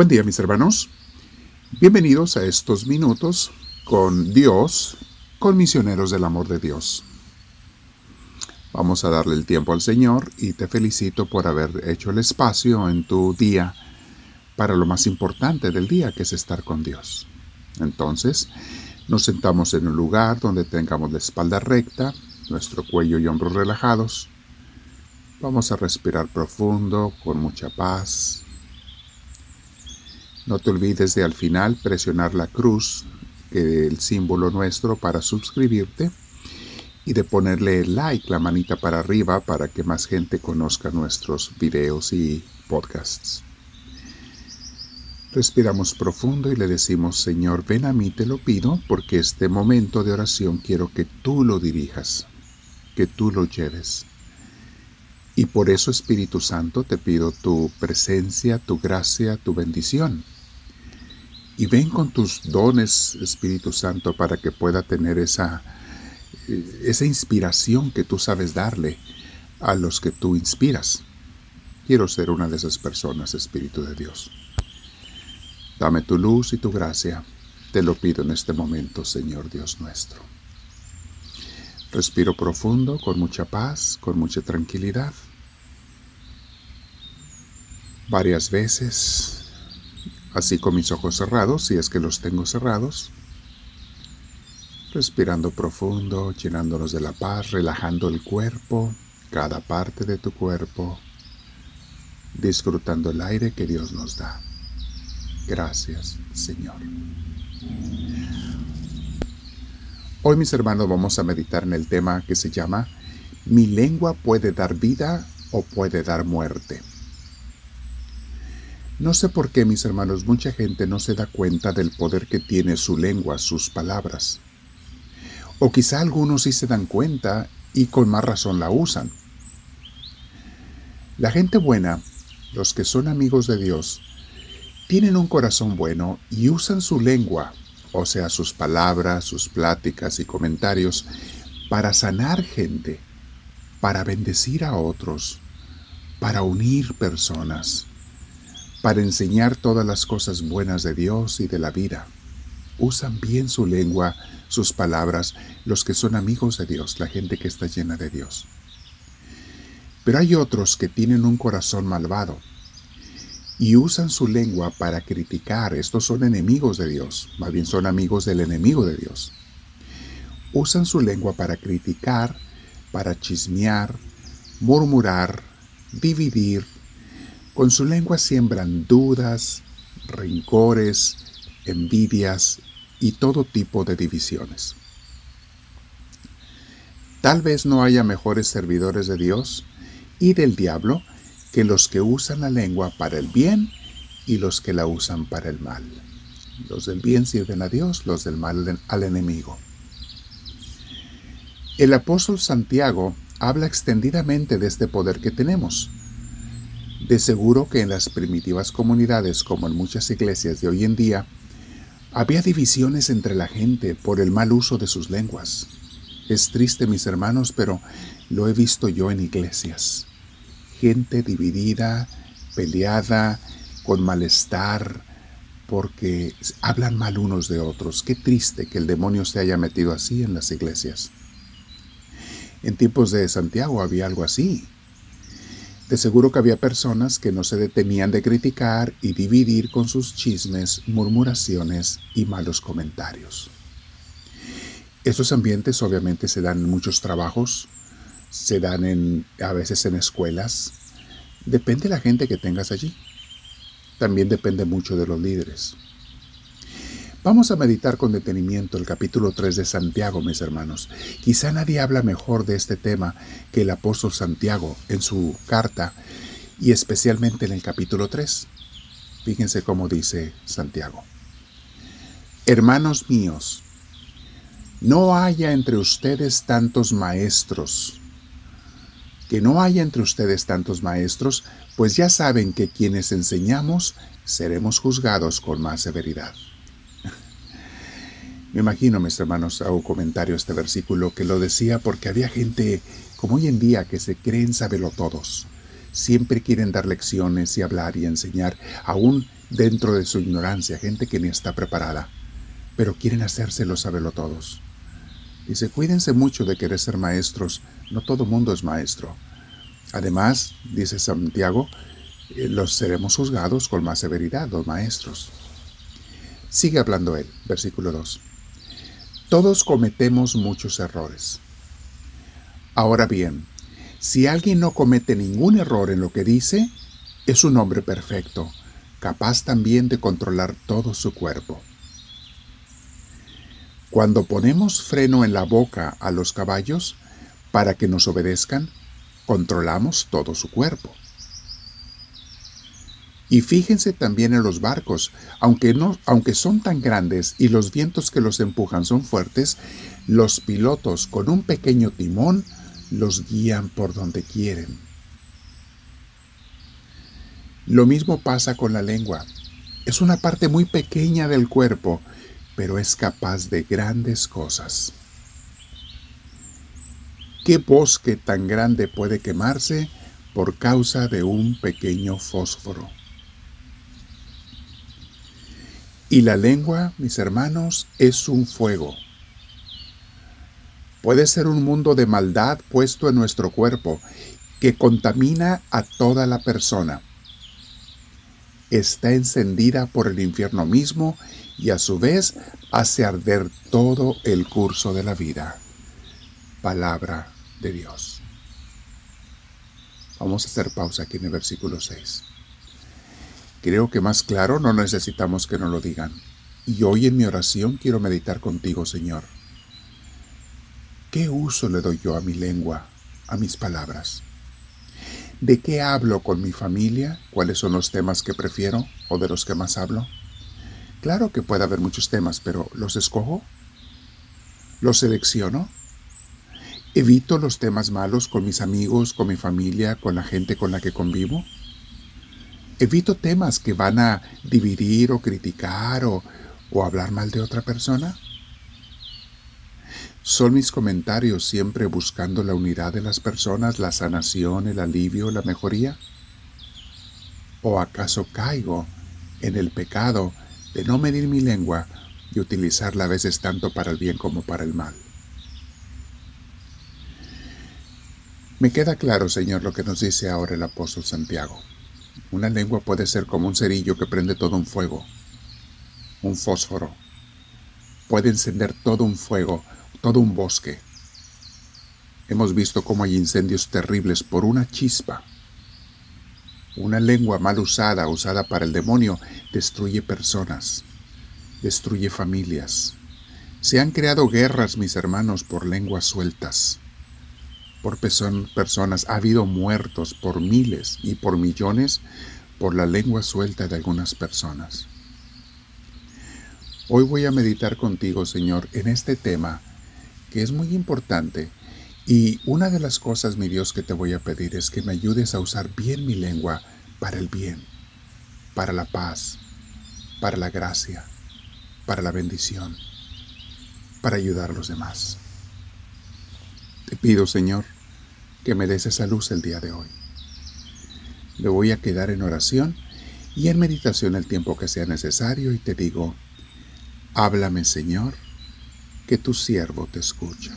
Buen día mis hermanos. Bienvenidos a estos minutos con Dios, con misioneros del amor de Dios. Vamos a darle el tiempo al Señor y te felicito por haber hecho el espacio en tu día para lo más importante del día, que es estar con Dios. Entonces, nos sentamos en un lugar donde tengamos la espalda recta, nuestro cuello y hombros relajados. Vamos a respirar profundo, con mucha paz, no te olvides de al final presionar la cruz, el símbolo nuestro para suscribirte y de ponerle like, la manita para arriba para que más gente conozca nuestros videos y podcasts. Respiramos profundo y le decimos, Señor, ven a mí, te lo pido, porque este momento de oración quiero que tú lo dirijas, que tú lo lleves. Y por eso, Espíritu Santo, te pido tu presencia, tu gracia, tu bendición y ven con tus dones, Espíritu Santo, para que pueda tener esa, eh, esa inspiración que tú sabes darle a los que tú inspiras. Quiero ser una de esas personas, Espíritu de Dios. Dame tu luz y tu gracia. Te lo pido en este momento, Señor Dios nuestro. Respiro profundo, con mucha paz, con mucha tranquilidad. Varias veces así con mis ojos cerrados, si es que los tengo cerrados, respirando profundo, llenándonos de la paz, relajando el cuerpo, cada parte de tu cuerpo, disfrutando el aire que Dios nos da. Gracias, Señor. Hoy, mis hermanos, vamos a meditar en el tema que se llama Mi lengua puede dar vida o puede dar muerte. No sé por qué, mis hermanos, mucha gente no se da cuenta del poder que tiene su lengua, sus palabras. O quizá algunos sí se dan cuenta y con más razón la usan. La gente buena, los que son amigos de Dios, tienen un corazón bueno y usan su lengua, o sea, sus palabras, sus pláticas y comentarios, para sanar gente, para bendecir a otros, para unir personas para enseñar todas las cosas buenas de Dios y de la vida. Usan bien su lengua, sus palabras, los que son amigos de Dios, la gente que está llena de Dios. Pero hay otros que tienen un corazón malvado y usan su lengua para criticar. Estos son enemigos de Dios, más bien son amigos del enemigo de Dios. Usan su lengua para criticar, para chismear, murmurar, dividir, con su lengua siembran dudas, rencores, envidias y todo tipo de divisiones. Tal vez no haya mejores servidores de Dios y del diablo que los que usan la lengua para el bien y los que la usan para el mal. Los del bien sirven a Dios, los del mal al enemigo. El apóstol Santiago habla extendidamente de este poder que tenemos de seguro que en las primitivas comunidades, como en muchas iglesias de hoy en día, había divisiones entre la gente por el mal uso de sus lenguas. Es triste, mis hermanos, pero lo he visto yo en iglesias. Gente dividida, peleada, con malestar, porque hablan mal unos de otros. Qué triste que el demonio se haya metido así en las iglesias. En tiempos de Santiago había algo así. De seguro que había personas que no se detenían de criticar y dividir con sus chismes, murmuraciones y malos comentarios. Estos ambientes obviamente se dan en muchos trabajos, se dan en, a veces en escuelas. Depende de la gente que tengas allí. También depende mucho de los líderes. Vamos a meditar con detenimiento el capítulo 3 de Santiago, mis hermanos. Quizá nadie habla mejor de este tema que el apóstol Santiago en su carta y especialmente en el capítulo 3. Fíjense cómo dice Santiago. Hermanos míos, no haya entre ustedes tantos maestros. Que no haya entre ustedes tantos maestros, pues ya saben que quienes enseñamos seremos juzgados con más severidad. Me imagino, mis hermanos, hago comentario a este versículo que lo decía porque había gente como hoy en día que se creen todos, siempre quieren dar lecciones y hablar y enseñar, aún dentro de su ignorancia, gente que ni está preparada, pero quieren hacérselo saberlo todos. Dice, cuídense mucho de querer ser maestros, no todo mundo es maestro. Además, dice Santiago, eh, los seremos juzgados con más severidad, los maestros. Sigue hablando él, versículo 2. Todos cometemos muchos errores. Ahora bien, si alguien no comete ningún error en lo que dice, es un hombre perfecto, capaz también de controlar todo su cuerpo. Cuando ponemos freno en la boca a los caballos para que nos obedezcan, controlamos todo su cuerpo. Y fíjense también en los barcos, aunque, no, aunque son tan grandes y los vientos que los empujan son fuertes, los pilotos con un pequeño timón los guían por donde quieren. Lo mismo pasa con la lengua. Es una parte muy pequeña del cuerpo, pero es capaz de grandes cosas. ¿Qué bosque tan grande puede quemarse por causa de un pequeño fósforo? Y la lengua, mis hermanos, es un fuego. Puede ser un mundo de maldad puesto en nuestro cuerpo que contamina a toda la persona. Está encendida por el infierno mismo y a su vez hace arder todo el curso de la vida. Palabra de Dios. Vamos a hacer pausa aquí en el versículo 6. Creo que más claro no necesitamos que nos lo digan. Y hoy en mi oración quiero meditar contigo, Señor. ¿Qué uso le doy yo a mi lengua, a mis palabras? ¿De qué hablo con mi familia? ¿Cuáles son los temas que prefiero o de los que más hablo? Claro que puede haber muchos temas, pero ¿los escojo? ¿Los selecciono? ¿Evito los temas malos con mis amigos, con mi familia, con la gente con la que convivo? Evito temas que van a dividir o criticar o, hablar mal de otra persona. ¿Son mis comentarios siempre buscando la unidad de las personas, la sanación, el alivio, la mejoría? ¿O acaso caigo en el pecado de no medir mi lengua y utilizarla a veces tanto para el bien como para el mal? Me queda claro, Señor, lo que nos dice ahora el apóstol Santiago. Una lengua puede ser como un cerillo que prende todo un fuego, un fósforo. Puede encender todo un fuego, todo un bosque. Hemos visto cómo hay incendios terribles por una chispa. Una lengua mal usada, usada para el demonio, destruye personas, destruye familias. Se han creado guerras, mis hermanos, por lenguas sueltas por personas, ha habido muertos por miles y por millones por la lengua suelta de algunas personas. Hoy voy a meditar contigo, Señor, en este tema que es muy importante y una de las cosas, mi Dios, que te voy a pedir es que me ayudes a usar bien mi lengua para el bien, para la paz, para la gracia, para la bendición, para ayudar a los demás. Te pido, Señor, que me des esa luz el día de hoy. Me voy a quedar en oración y en meditación el tiempo que sea necesario y te digo, háblame Señor, que tu siervo te escucha.